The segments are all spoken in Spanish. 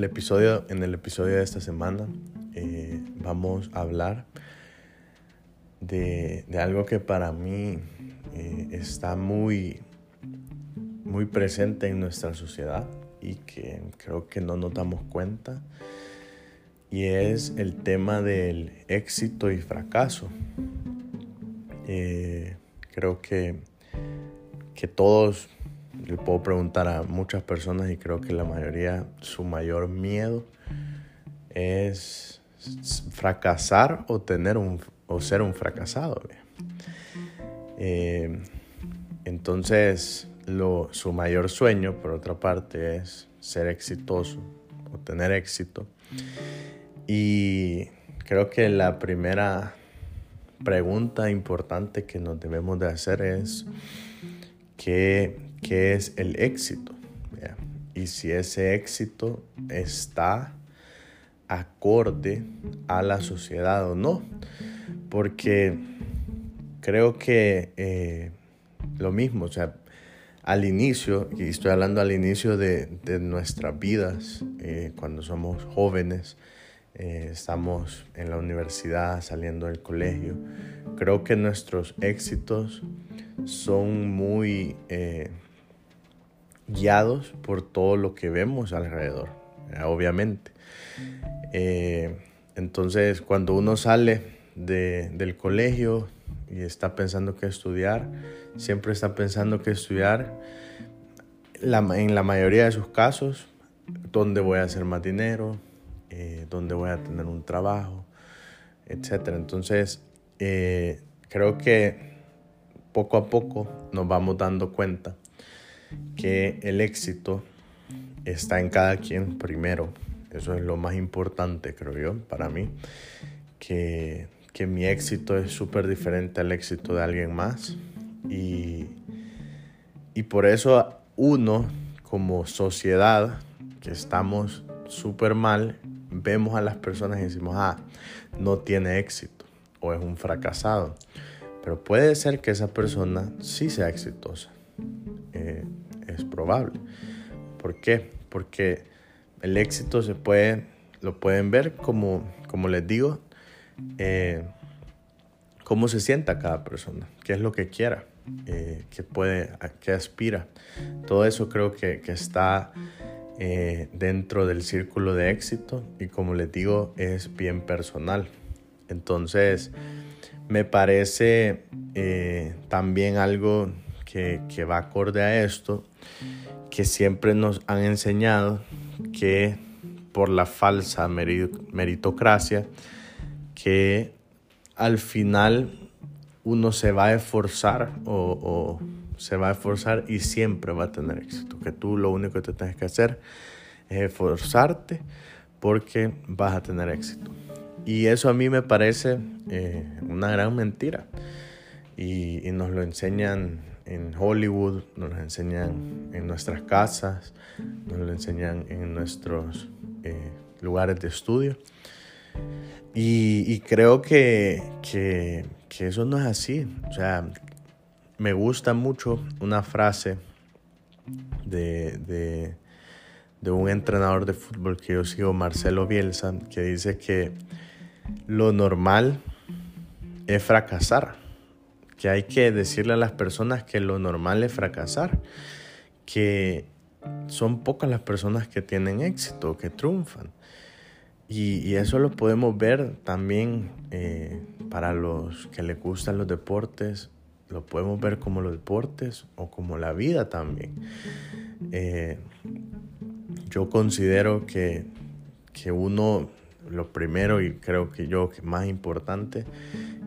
el episodio, en el episodio de esta semana eh, vamos a hablar de, algo que para mí eh, está muy, muy presente en nuestra sociedad y que creo que no nos damos cuenta y es el tema del éxito y fracaso. Eh, creo que, que todos, le puedo preguntar a muchas personas y creo que la mayoría, su mayor miedo es fracasar o, tener un, o ser un fracasado. Eh, entonces, su mayor sueño, por otra parte, es ser exitoso o tener éxito. Y creo que la primera pregunta importante que nos debemos de hacer es ¿qué, qué es el éxito? Y si ese éxito está acorde a la sociedad o no. Porque creo que eh, lo mismo, o sea, al inicio, y estoy hablando al inicio de, de nuestras vidas, eh, cuando somos jóvenes, eh, estamos en la universidad, saliendo del colegio. Creo que nuestros éxitos son muy guiados por todo lo que vemos alrededor, eh, obviamente. entonces, cuando uno sale del colegio y está pensando que estudiar, siempre está pensando que estudiar, en la mayoría de sus casos, dónde voy a hacer más dinero, eh, dónde voy a tener un trabajo, etc. Entonces, eh, creo que poco a poco nos vamos dando cuenta que el éxito está en cada quien primero. Eso es lo más importante, creo yo, para mí. Que, que mi éxito es súper diferente al éxito de alguien más. Y, y por eso uno, como sociedad, que estamos súper mal vemos a las personas y decimos, ah, no tiene éxito o es un fracasado. Pero puede ser que esa persona sí sea exitosa. Eh, es probable. ¿Por qué? Porque el éxito se puede, lo pueden ver como, como les digo, eh, cómo se sienta cada persona, qué es lo que quiera, eh, qué puede, a qué aspira. Todo eso creo que, que está eh, dentro del círculo de éxito y como les digo es bien personal. Entonces me parece eh, también algo que, va acorde a esto, que siempre nos han enseñado que por la falsa meritocracia, que al final uno se va a esforzar o se va a esforzar y siempre va a tener éxito. Que tú lo único que te tienes que hacer es esforzarte porque vas a tener éxito. Y eso a mí me parece eh, una gran mentira. Y, nos lo enseñan en Hollywood, nos lo enseñan en nuestras casas, nos lo enseñan en nuestros eh, lugares de estudio. Y, creo que, que, eso no es así. O sea, me gusta mucho una frase de, un entrenador de fútbol que yo sigo, Marcelo Bielsa, que dice que lo normal es fracasar, que hay que decirle a las personas que lo normal es fracasar, que son pocas las personas que tienen éxito, que triunfan. Y, eso lo podemos ver también eh, para los que les gustan los deportes lo podemos ver como los deportes o como la vida también. Eh, yo considero que, que uno, lo primero y creo que yo que más importante,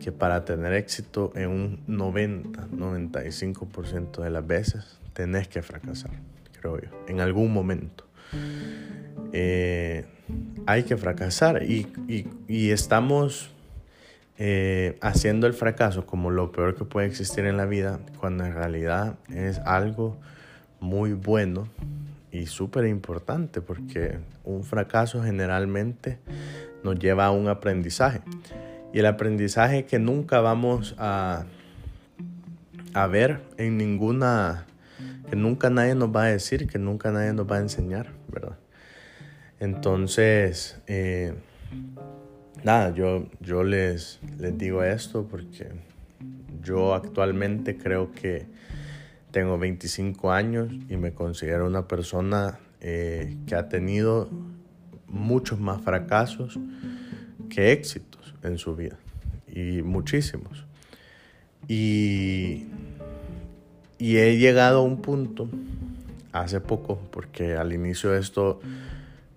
que para tener éxito en un 90, 95% de las veces, tenés que fracasar, creo yo, en algún momento. Eh, hay que fracasar y, y, estamos eh, haciendo el fracaso como lo peor que puede existir en la vida, cuando en realidad es algo muy bueno y súper importante, porque un fracaso generalmente nos lleva a un aprendizaje. Y el aprendizaje que nunca vamos a, a ver en ninguna, que nunca nadie nos va a decir, que nunca nadie nos va a enseñar, ¿verdad? Entonces, eh, nada, yo, yo les, les digo esto porque yo actualmente creo que tengo 25 años y me considero una persona eh, que ha tenido muchos más fracasos que éxitos en su vida y muchísimos. Y, y he llegado a un punto hace poco, porque al inicio esto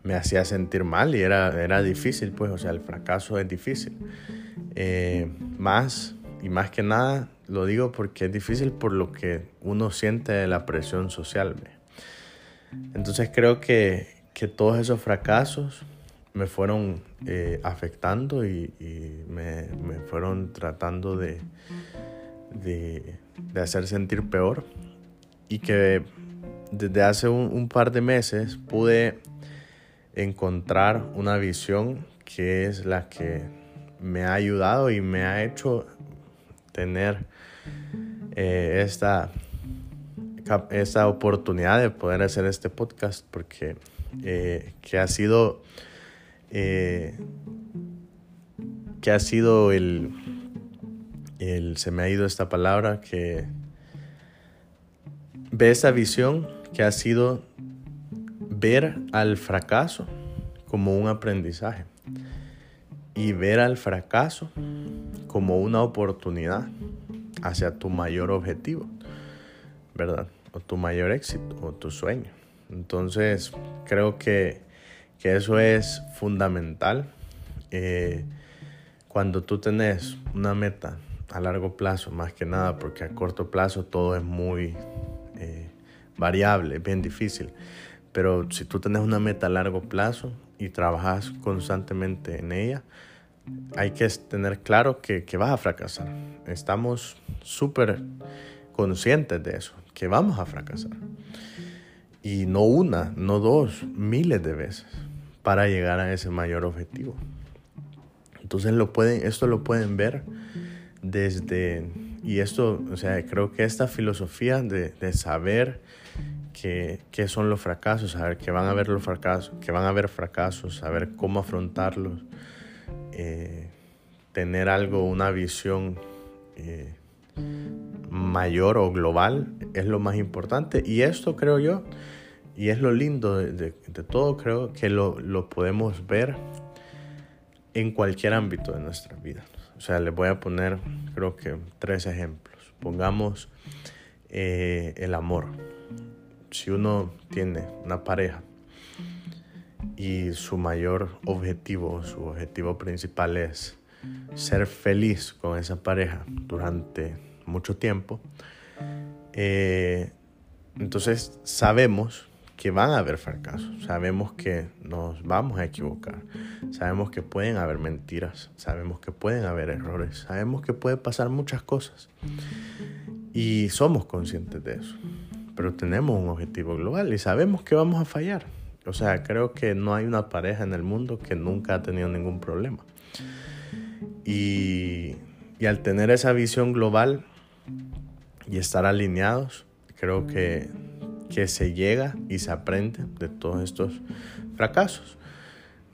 me hacía sentir mal y era, era difícil, pues, o sea, el fracaso es difícil. Eh, más y más que nada lo digo porque es difícil por lo que uno siente de la presión social. Entonces creo que, que todos esos fracasos me fueron eh, afectando y, me, me, fueron tratando de, de, hacer sentir peor y que desde hace un, par de meses pude encontrar una visión que es la que me ha ayudado y me ha hecho tener eh, esta, esta oportunidad de poder hacer este podcast porque eh, que ha sido eh, que ha sido el, el se me ha ido esta palabra que ve esa visión que ha sido ver al fracaso como un aprendizaje. Y ver al fracaso como una oportunidad hacia tu mayor objetivo, ¿verdad? O tu mayor éxito o tu sueño. Entonces, creo que, que eso es fundamental. Eh, cuando tú tenés una meta a largo plazo, más que nada, porque a corto plazo todo es muy eh, variable, bien difícil. Pero si tú tenés una meta a largo plazo y trabajas constantemente en ella, hay que tener claro que, vas a fracasar. Estamos súper conscientes de eso, que vamos a fracasar. Y no una, no dos, miles de veces para llegar a ese mayor objetivo. Entonces lo pueden, esto lo pueden ver desde, y esto, o sea, creo que esta filosofía de, saber qué son los fracasos, saber que van a haber los fracasos, que van a haber fracasos, saber cómo afrontarlos, eh, tener algo, una visión eh, mayor o global es lo más importante. Y esto creo yo, y es lo lindo de, todo, creo que lo, lo, podemos ver en cualquier ámbito de nuestra vida. O sea, les voy a poner creo que tres ejemplos. Pongamos eh, el amor. Si uno tiene una pareja y su mayor objetivo, su objetivo principal es ser feliz con esa pareja durante mucho tiempo, eh, entonces sabemos que van a haber fracasos, sabemos que nos vamos a equivocar, sabemos que pueden haber mentiras, sabemos que pueden haber errores, sabemos que puede pasar muchas cosas y somos conscientes de eso, pero tenemos un objetivo global y sabemos que vamos a fallar, o sea, creo que no hay una pareja en el mundo que nunca ha tenido ningún problema. Y, al tener esa visión global y estar alineados, creo que, que se llega y se aprende de todos estos fracasos.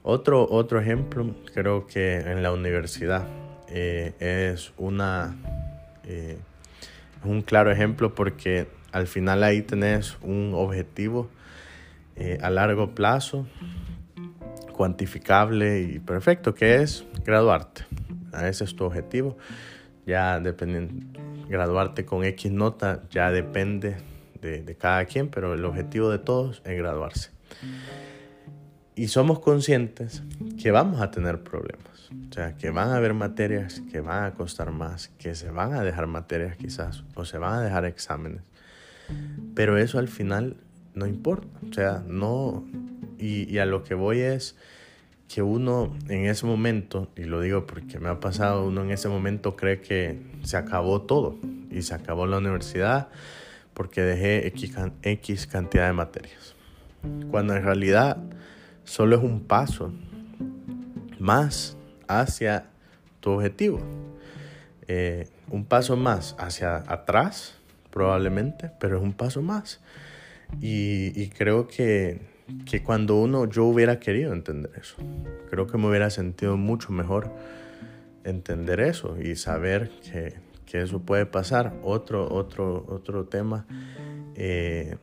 Otro, otro ejemplo, creo que en la universidad eh, es una, eh, un claro ejemplo porque al final ahí tenés un objetivo eh, a largo plazo, cuantificable y perfecto, que es graduarte. Ese es tu objetivo. Ya dependiendo, graduarte con X nota ya depende de, de cada quien, pero el objetivo de todos es graduarse. Y somos conscientes que vamos a tener problemas. O sea, que van a haber materias que van a costar más, que se van a dejar materias quizás, o se van a dejar exámenes. Pero eso al final no importa. O sea, no. Y, a lo que voy es que uno en ese momento, y lo digo porque me ha pasado, uno en ese momento cree que se acabó todo y se acabó la universidad porque dejé X, X cantidad de materias. Cuando en realidad solo es un paso más hacia tu objetivo. Eh, un paso más hacia atrás, probablemente, pero es un paso más. Y, creo que, que cuando uno, yo hubiera querido entender eso. Creo que me hubiera sentido mucho mejor entender eso y saber que, que eso puede pasar. Otro, otro, otro tema, eh,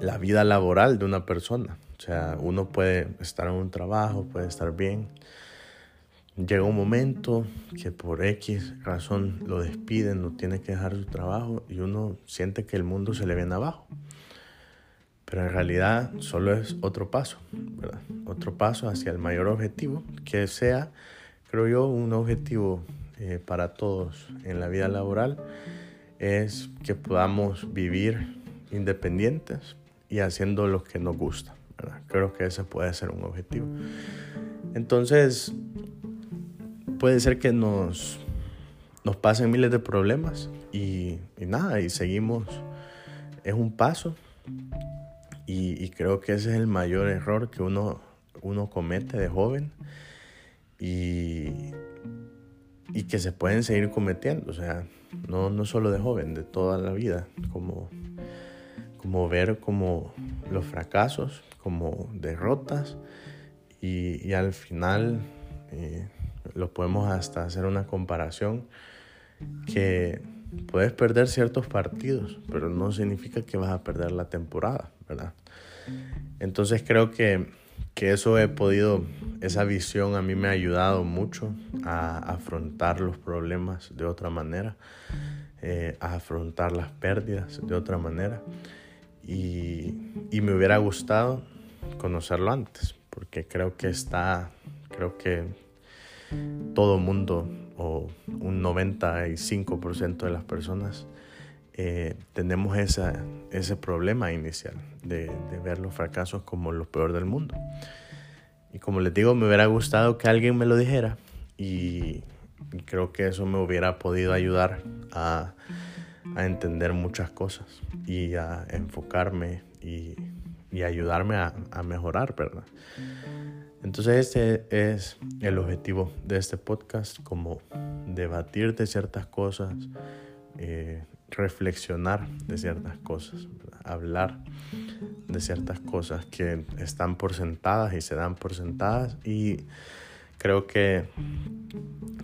la vida laboral de una persona. O sea, uno puede estar en un trabajo, puede estar bien. Llega un momento que por X razón lo despiden, no tiene que dejar su trabajo y uno siente que el mundo se le viene abajo. Pero en realidad solo es otro paso, ¿verdad? Otro paso hacia el mayor objetivo, que sea, creo yo, un objetivo eh, para todos en la vida laboral, es que podamos vivir independientes y haciendo lo que nos gusta. ¿verdad? Creo que ese puede ser un objetivo. Entonces, puede ser que nos, nos pasen miles de problemas y, nada, y seguimos. Es un paso y, creo que ese es el mayor error que uno, uno comete de joven y, y que se pueden seguir cometiendo. O sea, no, no solo de joven, de toda la vida. Como, como ver como los fracasos, como derrotas y, y al final eh, lo podemos hasta hacer una comparación que puedes perder ciertos partidos, pero no significa que vas a perder la temporada, ¿verdad? Entonces creo que, que eso he podido, esa visión a mí me ha ayudado mucho a afrontar los problemas de otra manera, eh, a afrontar las pérdidas de otra manera. Y, y me hubiera gustado conocerlo antes, porque creo que está, creo que todo mundo o un 95% de las personas eh, tenemos esa, ese problema inicial de, ver los fracasos como lo peor del mundo. Y como les digo, me hubiera gustado que alguien me lo dijera y, creo que eso me hubiera podido ayudar a, a, entender muchas cosas y a enfocarme y, y ayudarme a, a mejorar, ¿verdad? Entonces este es el objetivo de este podcast, como debatir de ciertas cosas, eh, reflexionar de ciertas cosas, hablar de ciertas cosas que están por sentadas y se dan por sentadas. Y creo que,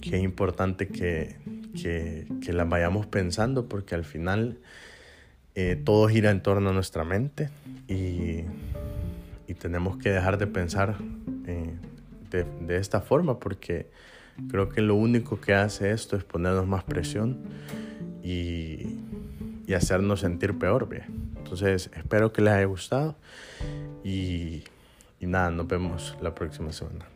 que es importante que, que, las vayamos pensando porque al final eh, todo gira en torno a nuestra mente y, y tenemos que dejar de pensar eh, de, de, esta forma porque creo que lo único que hace esto es ponernos más presión y, y hacernos sentir peor. ¿ve? Entonces espero que les haya gustado y, y nada, nos vemos la próxima semana.